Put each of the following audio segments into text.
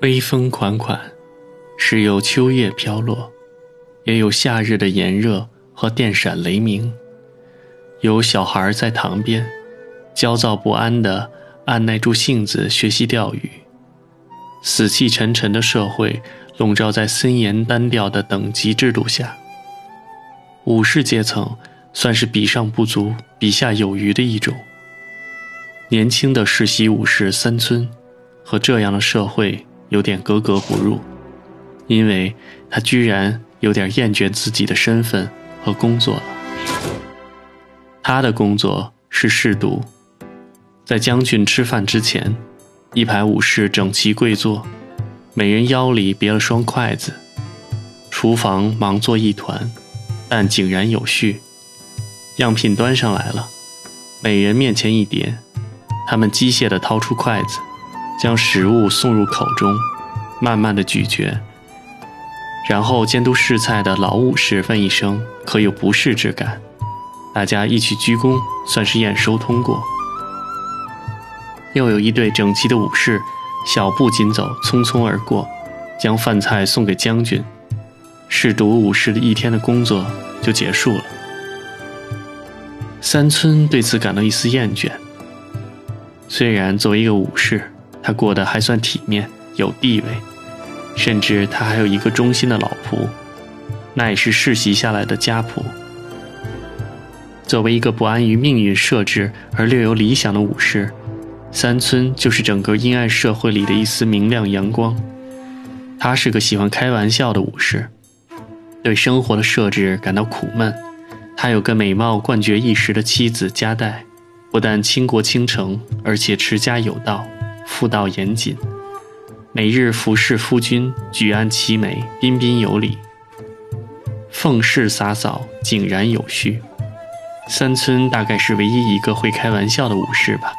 微风款款，时有秋叶飘落，也有夏日的炎热和电闪雷鸣。有小孩在塘边，焦躁不安地按耐住性子学习钓鱼。死气沉沉的社会笼罩在森严单调的等级制度下。武士阶层算是比上不足、比下有余的一种。年轻的世袭武士三村，和这样的社会。有点格格不入，因为他居然有点厌倦自己的身份和工作了。他的工作是侍读，在将军吃饭之前，一排武士整齐跪坐，每人腰里别了双筷子。厨房忙作一团，但井然有序。样品端上来了，每人面前一碟，他们机械地掏出筷子。将食物送入口中，慢慢的咀嚼，然后监督试菜的老武士问一声：“可有不适之感？”大家一起鞠躬，算是验收通过。又有一队整齐的武士，小步紧走，匆匆而过，将饭菜送给将军。试读武士的一天的工作就结束了。三村对此感到一丝厌倦。虽然作为一个武士，他过得还算体面，有地位，甚至他还有一个忠心的老仆，那也是世袭下来的家仆。作为一个不安于命运设置而略有理想的武士，三村就是整个阴暗社会里的一丝明亮阳光。他是个喜欢开玩笑的武士，对生活的设置感到苦闷。他有个美貌冠绝一时的妻子加代，不但倾国倾城，而且持家有道。妇道严谨，每日服侍夫君，举案齐眉，彬彬有礼，奉事洒扫，井然有序。三村大概是唯一一个会开玩笑的武士吧。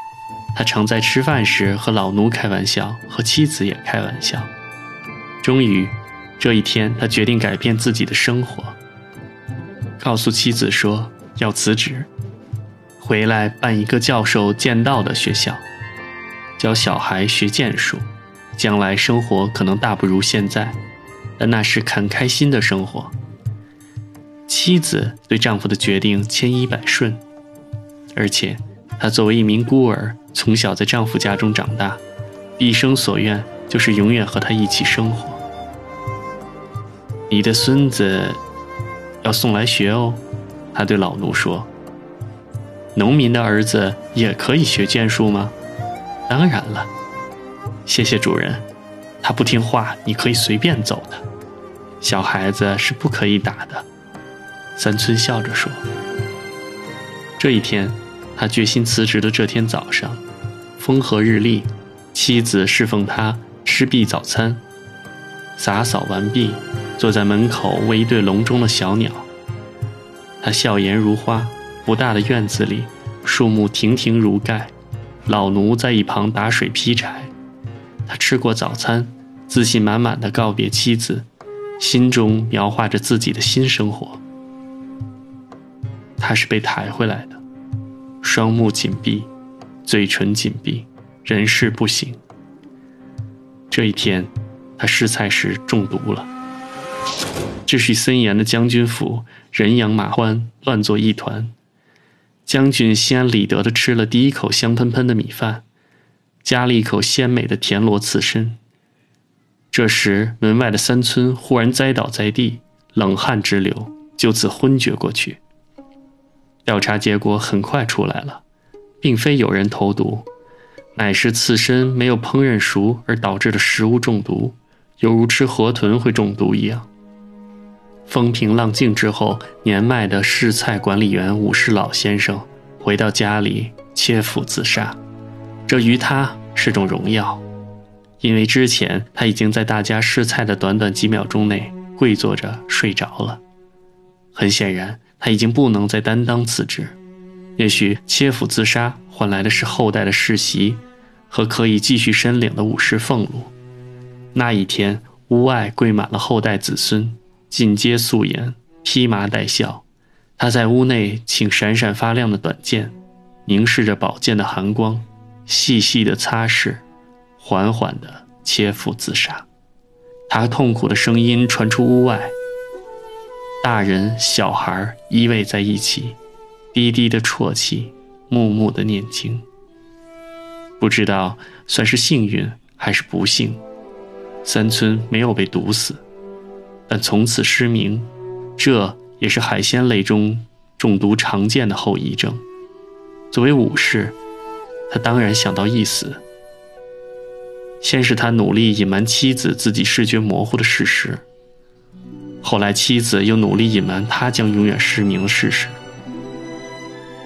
他常在吃饭时和老奴开玩笑，和妻子也开玩笑。终于，这一天，他决定改变自己的生活，告诉妻子说要辞职，回来办一个教授剑道的学校。教小孩学剑术，将来生活可能大不如现在，但那是很开心的生活。妻子对丈夫的决定千依百顺，而且她作为一名孤儿，从小在丈夫家中长大，毕生所愿就是永远和他一起生活。你的孙子要送来学哦，她对老奴说。农民的儿子也可以学剑术吗？当然了，谢谢主人。他不听话，你可以随便走的。小孩子是不可以打的。三村笑着说。这一天，他决心辞职的这天早上，风和日丽，妻子侍奉他吃毕早餐，洒扫完毕，坐在门口喂一对笼中的小鸟。他笑颜如花，不大的院子里，树木亭亭如盖。老奴在一旁打水劈柴，他吃过早餐，自信满满的告别妻子，心中描画着自己的新生活。他是被抬回来的，双目紧闭，嘴唇紧闭，人事不省。这一天，他试菜时中毒了。秩序森严的将军府，人仰马欢，乱作一团。将军心安理得地吃了第一口香喷喷的米饭，夹了一口鲜美的田螺刺身。这时，门外的三村忽然栽倒在地，冷汗直流，就此昏厥过去。调查结果很快出来了，并非有人投毒，乃是刺身没有烹饪熟而导致的食物中毒，犹如吃河豚会中毒一样。风平浪静之后，年迈的试菜管理员武士老先生回到家里切腹自杀。这于他是种荣耀，因为之前他已经在大家试菜的短短几秒钟内跪坐着睡着了。很显然，他已经不能再担当此职。也许切腹自杀换来的是后代的世袭和可以继续申领的武士俸禄。那一天，屋外跪满了后代子孙。尽皆素颜，披麻戴孝。他在屋内请闪闪发亮的短剑，凝视着宝剑的寒光，细细的擦拭，缓缓地切腹自杀。他痛苦的声音传出屋外，大人小孩依偎在一起，低低的啜泣，默默的念经。不知道算是幸运还是不幸，三村没有被毒死，但从此失明，这也是海鲜类中中毒常见的后遗症。作为武士，他当然想到一死。先是他努力隐瞒妻子自己视觉模糊的事实，后来妻子又努力隐瞒他将永远失明的事实。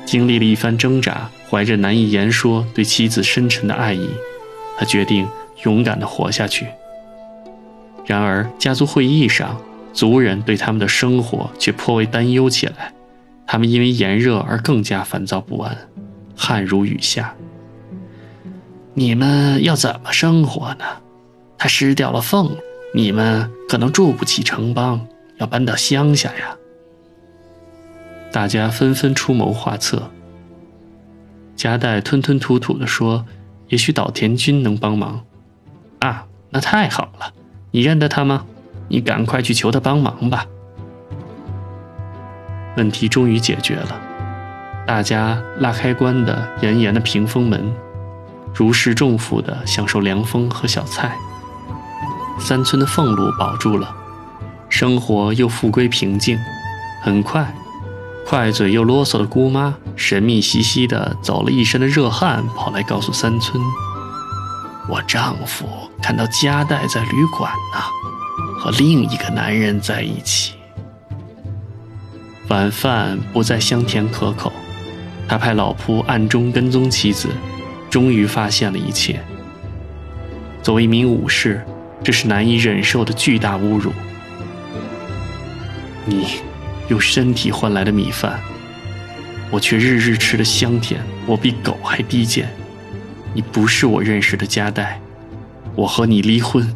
经历了一番挣扎，怀着难以言说对妻子深沉的爱意，他决定勇敢地活下去。然而，家族会议上，族人对他们的生活却颇为担忧起来，他们因为炎热而更加烦躁不安，汗如雨下。你们要怎么生活呢？他失掉了俸你们可能住不起城邦，要搬到乡下呀。大家纷纷出谋划策。夹带吞吞吐吐地说：“也许岛田君能帮忙。”啊，那太好了！你认得他吗？你赶快去求他帮忙吧。问题终于解决了，大家拉开关的严严的屏风门。如释重负地享受凉风和小菜，三村的俸禄保住了，生活又复归平静。很快，快嘴又啰嗦的姑妈神秘兮兮地走了一身的热汗，跑来告诉三村：“我丈夫看到加代在旅馆呢，和另一个男人在一起。”晚饭不再香甜可口，他派老仆暗中跟踪妻子。终于发现了一切。作为一名武士，这是难以忍受的巨大侮辱。你用身体换来的米饭，我却日日吃的香甜。我比狗还低贱。你不是我认识的家代，我和你离婚。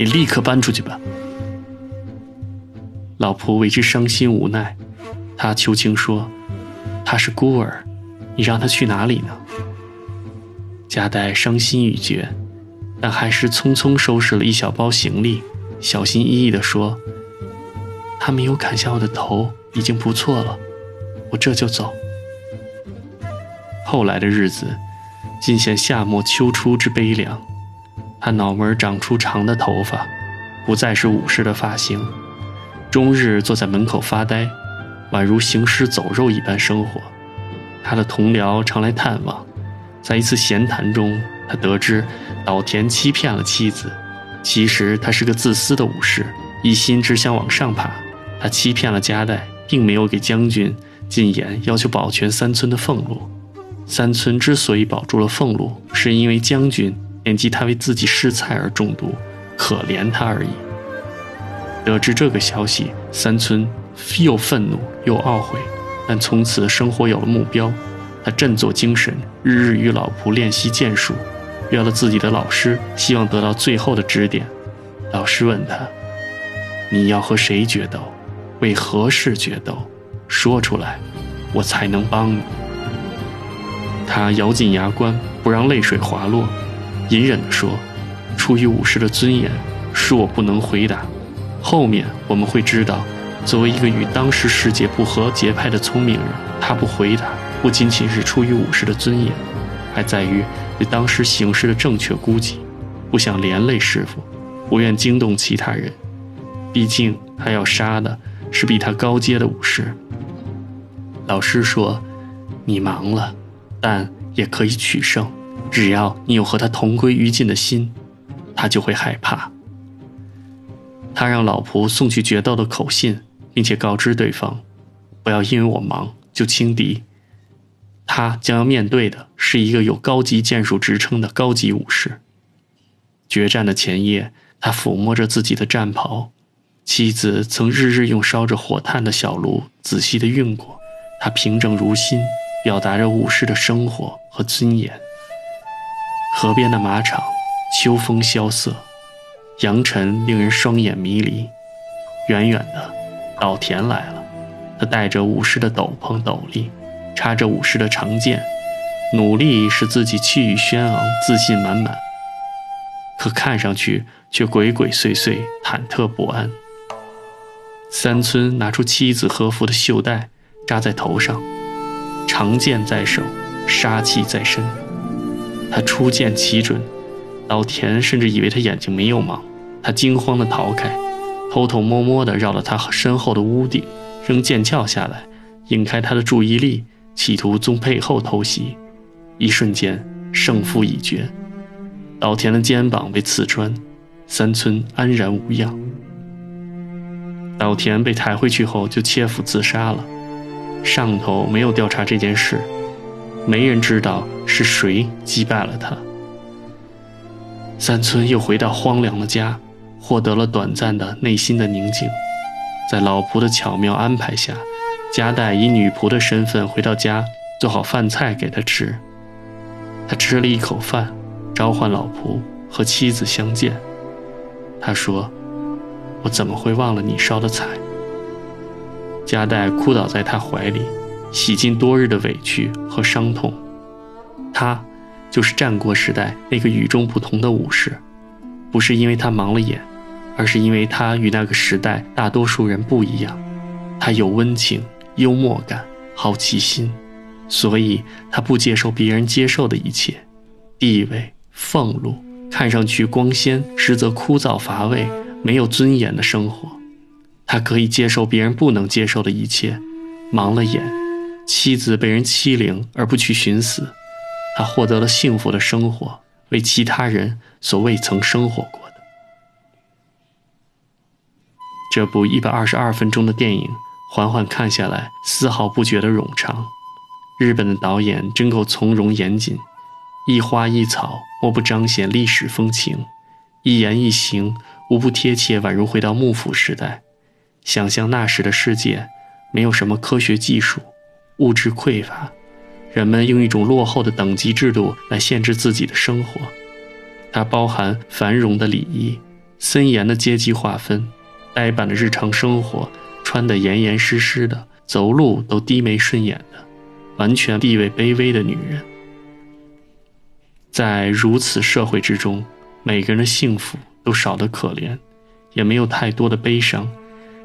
你立刻搬出去吧。老婆为之伤心无奈，她求情说：“他是孤儿，你让他去哪里呢？”加代伤心欲绝，但还是匆匆收拾了一小包行李，小心翼翼地说：“他没有砍下我的头，已经不错了，我这就走。”后来的日子，尽显夏末秋初之悲凉。他脑门长出长的头发，不再是武士的发型，终日坐在门口发呆，宛如行尸走肉一般生活。他的同僚常来探望。在一次闲谈中，他得知岛田欺骗了妻子。其实他是个自私的武士，一心只想往上爬。他欺骗了加代，并没有给将军进言，要求保全三村的俸禄。三村之所以保住了俸禄，是因为将军念及他为自己试菜而中毒，可怜他而已。得知这个消息，三村又愤怒又懊悔，但从此生活有了目标。他振作精神，日日与老仆练习剑术，约了自己的老师，希望得到最后的指点。老师问他：“你要和谁决斗？为何事决斗？说出来，我才能帮你。”他咬紧牙关，不让泪水滑落，隐忍地说：“出于武士的尊严，是我不能回答。后面我们会知道，作为一个与当时世界不合节拍的聪明人，他不回答。”不仅仅是出于武士的尊严，还在于对当时形势的正确估计，不想连累师傅，不愿惊动其他人。毕竟他要杀的是比他高阶的武士。老师说：“你忙了，但也可以取胜。只要你有和他同归于尽的心，他就会害怕。”他让老仆送去决斗的口信，并且告知对方：“不要因为我忙就轻敌。”他将要面对的是一个有高级剑术职称的高级武士。决战的前夜，他抚摸着自己的战袍，妻子曾日日用烧着火炭的小炉仔细地熨过。他平整如新，表达着武士的生活和尊严。河边的马场，秋风萧瑟，扬尘令人双眼迷离。远远的，岛田来了，他戴着武士的斗篷斗笠。插着武士的长剑，努力使自己气宇轩昂、自信满满。可看上去却鬼鬼祟祟、忐忑不安。三村拿出妻子和服的袖带，扎在头上，长剑在手，杀气在身。他出剑奇准，老田甚至以为他眼睛没有盲。他惊慌地逃开，偷偷摸摸地绕了他身后的屋顶，扔剑鞘下来，引开他的注意力，企图从背后偷袭。一瞬间，胜负已决。老田的肩膀被刺穿，三村安然无恙。老田被抬回去后就切腹自杀了，上头没有调查这件事，没人知道是谁击败了他。三村又回到荒凉的家。获得了短暂的内心的宁静，在老仆的巧妙安排下，加代以女仆的身份回到家，做好饭菜给他吃。他吃了一口饭，召唤老仆和妻子相见。他说：“我怎么会忘了你烧的菜？”加代哭倒在他怀里，洗尽多日的委屈和伤痛。他，就是战国时代那个与众不同的武士，不是因为他盲了眼。而是因为他与那个时代大多数人不一样，他有温情、幽默感、好奇心，所以他不接受别人接受的一切，地位、俸禄，看上去光鲜，实则枯燥乏味、没有尊严的生活。他可以接受别人不能接受的一切，盲了眼，妻子被人欺凌而不去寻死，他获得了幸福的生活，为其他人所未曾生活过的。这部一百二十二分钟的电影，缓缓看下来，丝毫不觉得冗长。日本的导演真够从容严谨，一花一草莫不彰显历史风情，一言一行无不贴切，宛如回到幕府时代。想象那时的世界，没有什么科学技术，物质匮乏，人们用一种落后的等级制度来限制自己的生活。它包含繁荣的礼仪，森严的阶级划分。呆板的日常生活，穿得严严实实的，走路都低眉顺眼的，完全地位卑微的女人，在如此社会之中，每个人的幸福都少得可怜，也没有太多的悲伤，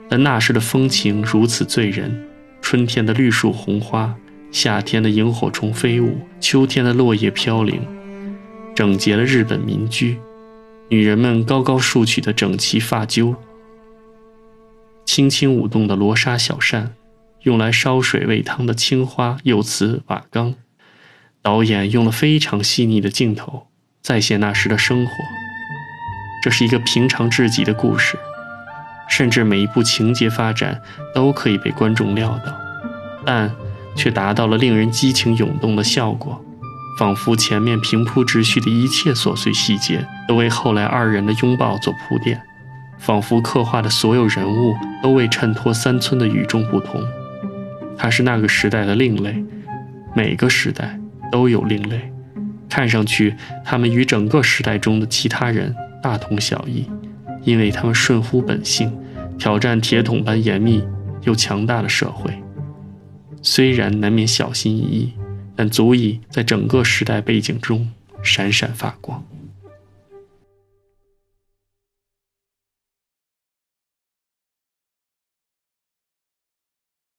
但那时的风情如此醉人：春天的绿树红花，夏天的萤火虫飞舞，秋天的落叶飘零，整洁的日本民居，女人们高高竖起的整齐发揪。轻轻舞动的罗纱小扇，用来烧水煨汤的青花釉瓷瓦缸，导演用了非常细腻的镜头再现那时的生活。这是一个平常至极的故事，甚至每一部情节发展都可以被观众料到，但却达到了令人激情涌动的效果，仿佛前面平铺直叙的一切琐碎细节都为后来二人的拥抱做铺垫。仿佛刻画的所有人物都为衬托三村的与众不同，他是那个时代的另类，每个时代都有另类，看上去他们与整个时代中的其他人大同小异，因为他们顺乎本性，挑战铁桶般严密又强大的社会，虽然难免小心翼翼，但足以在整个时代背景中闪闪发光。